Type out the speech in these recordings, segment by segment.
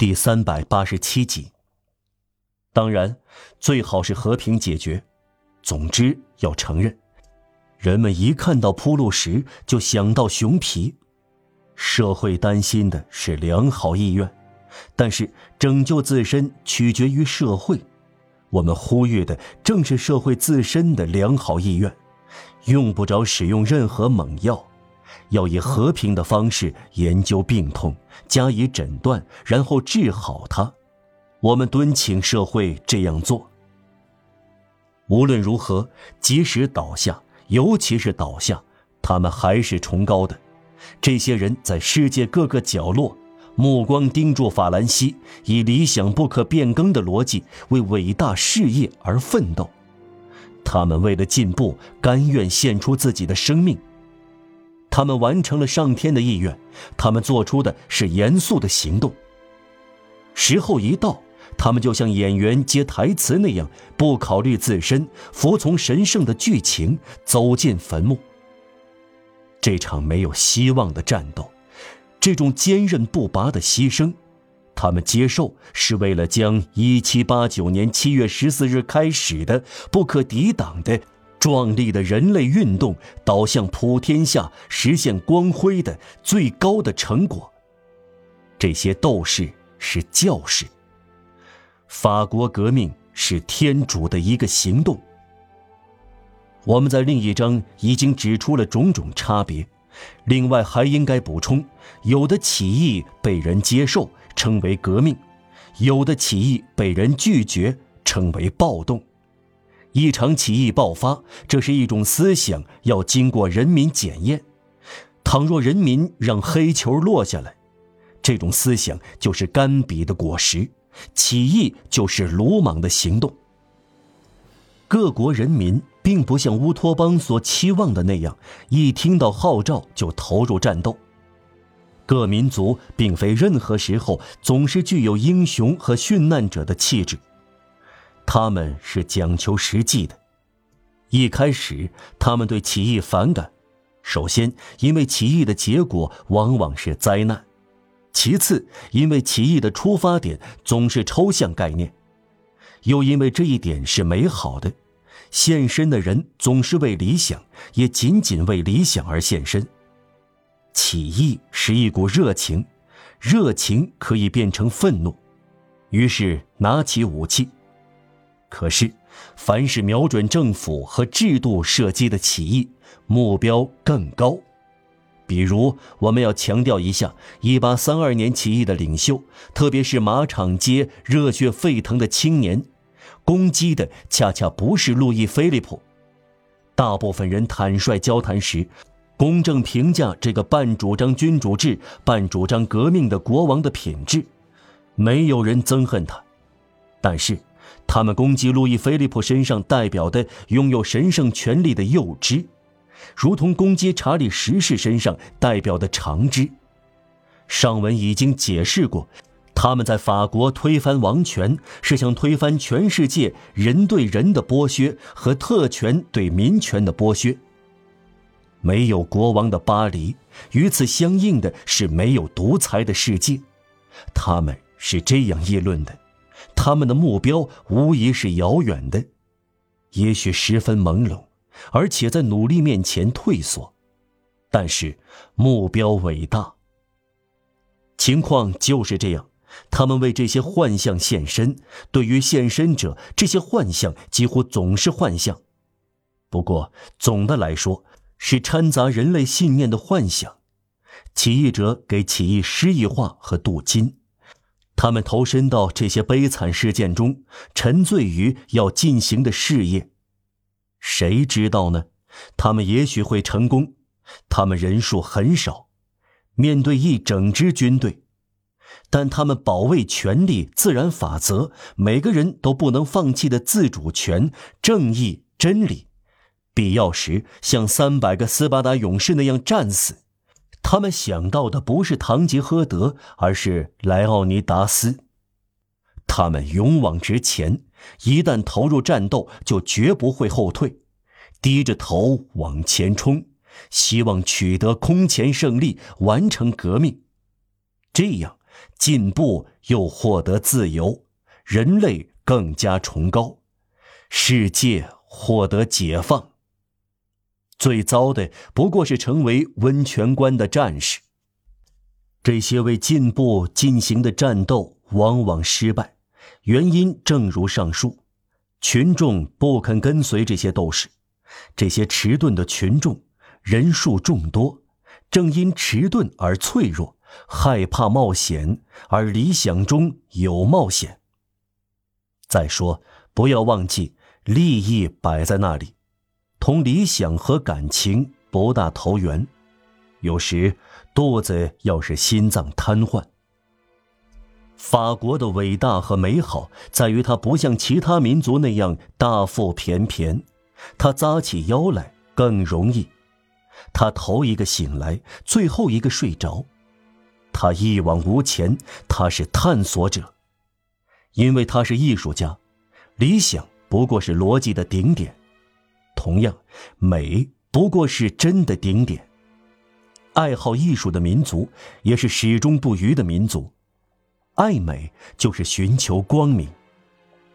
第三百八十七集。当然，最好是和平解决。总之，要承认，人们一看到铺路石就想到熊皮。社会担心的是良好意愿，但是拯救自身取决于社会。我们呼吁的正是社会自身的良好意愿，用不着使用任何猛药。要以和平的方式研究病痛，加以诊断，然后治好它。我们敦请社会这样做。无论如何，即使倒下，尤其是倒下，他们还是崇高的。这些人在世界各个角落，目光盯住法兰西，以理想不可变更的逻辑为伟大事业而奋斗。他们为了进步，甘愿献出自己的生命。他们完成了上天的意愿，他们做出的是严肃的行动。时候一到，他们就像演员接台词那样，不考虑自身，服从神圣的剧情，走进坟墓。这场没有希望的战斗，这种坚韧不拔的牺牲，他们接受是为了将1789年7月14日开始的不可抵挡的。壮丽的人类运动导向普天下实现光辉的最高的成果。这些斗士是教士。法国革命是天主的一个行动。我们在另一章已经指出了种种差别，另外还应该补充：有的起义被人接受，称为革命；有的起义被人拒绝，称为暴动。一场起义爆发，这是一种思想，要经过人民检验。倘若人民让黑球落下来，这种思想就是甘比的果实，起义就是鲁莽的行动。各国人民并不像乌托邦所期望的那样，一听到号召就投入战斗。各民族并非任何时候总是具有英雄和殉难者的气质。他们是讲求实际的。一开始，他们对起义反感，首先因为起义的结果往往是灾难；其次，因为起义的出发点总是抽象概念；又因为这一点是美好的，献身的人总是为理想，也仅仅为理想而献身。起义是一股热情，热情可以变成愤怒，于是拿起武器。可是，凡是瞄准政府和制度射击的起义，目标更高。比如，我们要强调一下1832年起义的领袖，特别是马场街热血沸腾的青年，攻击的恰恰不是路易·菲利普。大部分人坦率交谈时，公正评价这个半主张君主制、半主张革命的国王的品质，没有人憎恨他，但是。他们攻击路易·菲利普身上代表的拥有神圣权力的幼枝，如同攻击查理十世身上代表的长枝。上文已经解释过，他们在法国推翻王权，是想推翻全世界人对人的剥削和特权对民权的剥削。没有国王的巴黎，与此相应的是没有独裁的世界。他们是这样议论的。他们的目标无疑是遥远的，也许十分朦胧，而且在努力面前退缩，但是目标伟大。情况就是这样，他们为这些幻象献身。对于献身者，这些幻象几乎总是幻象，不过总的来说是掺杂人类信念的幻想。起义者给起义诗意化和镀金。他们投身到这些悲惨事件中，沉醉于要进行的事业。谁知道呢？他们也许会成功。他们人数很少，面对一整支军队，但他们保卫权力、自然法则、每个人都不能放弃的自主权、正义、真理，必要时像三百个斯巴达勇士那样战死。他们想到的不是堂吉诃德，而是莱奥尼达斯。他们勇往直前，一旦投入战斗，就绝不会后退，低着头往前冲，希望取得空前胜利，完成革命。这样，进步又获得自由，人类更加崇高，世界获得解放。最糟的不过是成为温泉关的战士。这些为进步进行的战斗往往失败，原因正如上述：群众不肯跟随这些斗士，这些迟钝的群众人数众多，正因迟钝而脆弱，害怕冒险，而理想中有冒险。再说，不要忘记，利益摆在那里。同理想和感情不大投缘，有时肚子要是心脏瘫痪。法国的伟大和美好在于它不像其他民族那样大腹便便，它扎起腰来更容易，它头一个醒来，最后一个睡着，它一往无前，它是探索者，因为他是艺术家，理想不过是逻辑的顶点。同样，美不过是真的顶点。爱好艺术的民族也是始终不渝的民族，爱美就是寻求光明。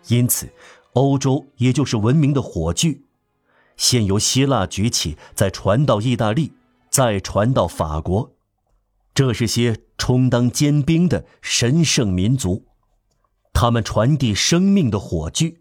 因此，欧洲也就是文明的火炬，先由希腊举起，再传到意大利，再传到法国。这是些充当尖兵的神圣民族，他们传递生命的火炬。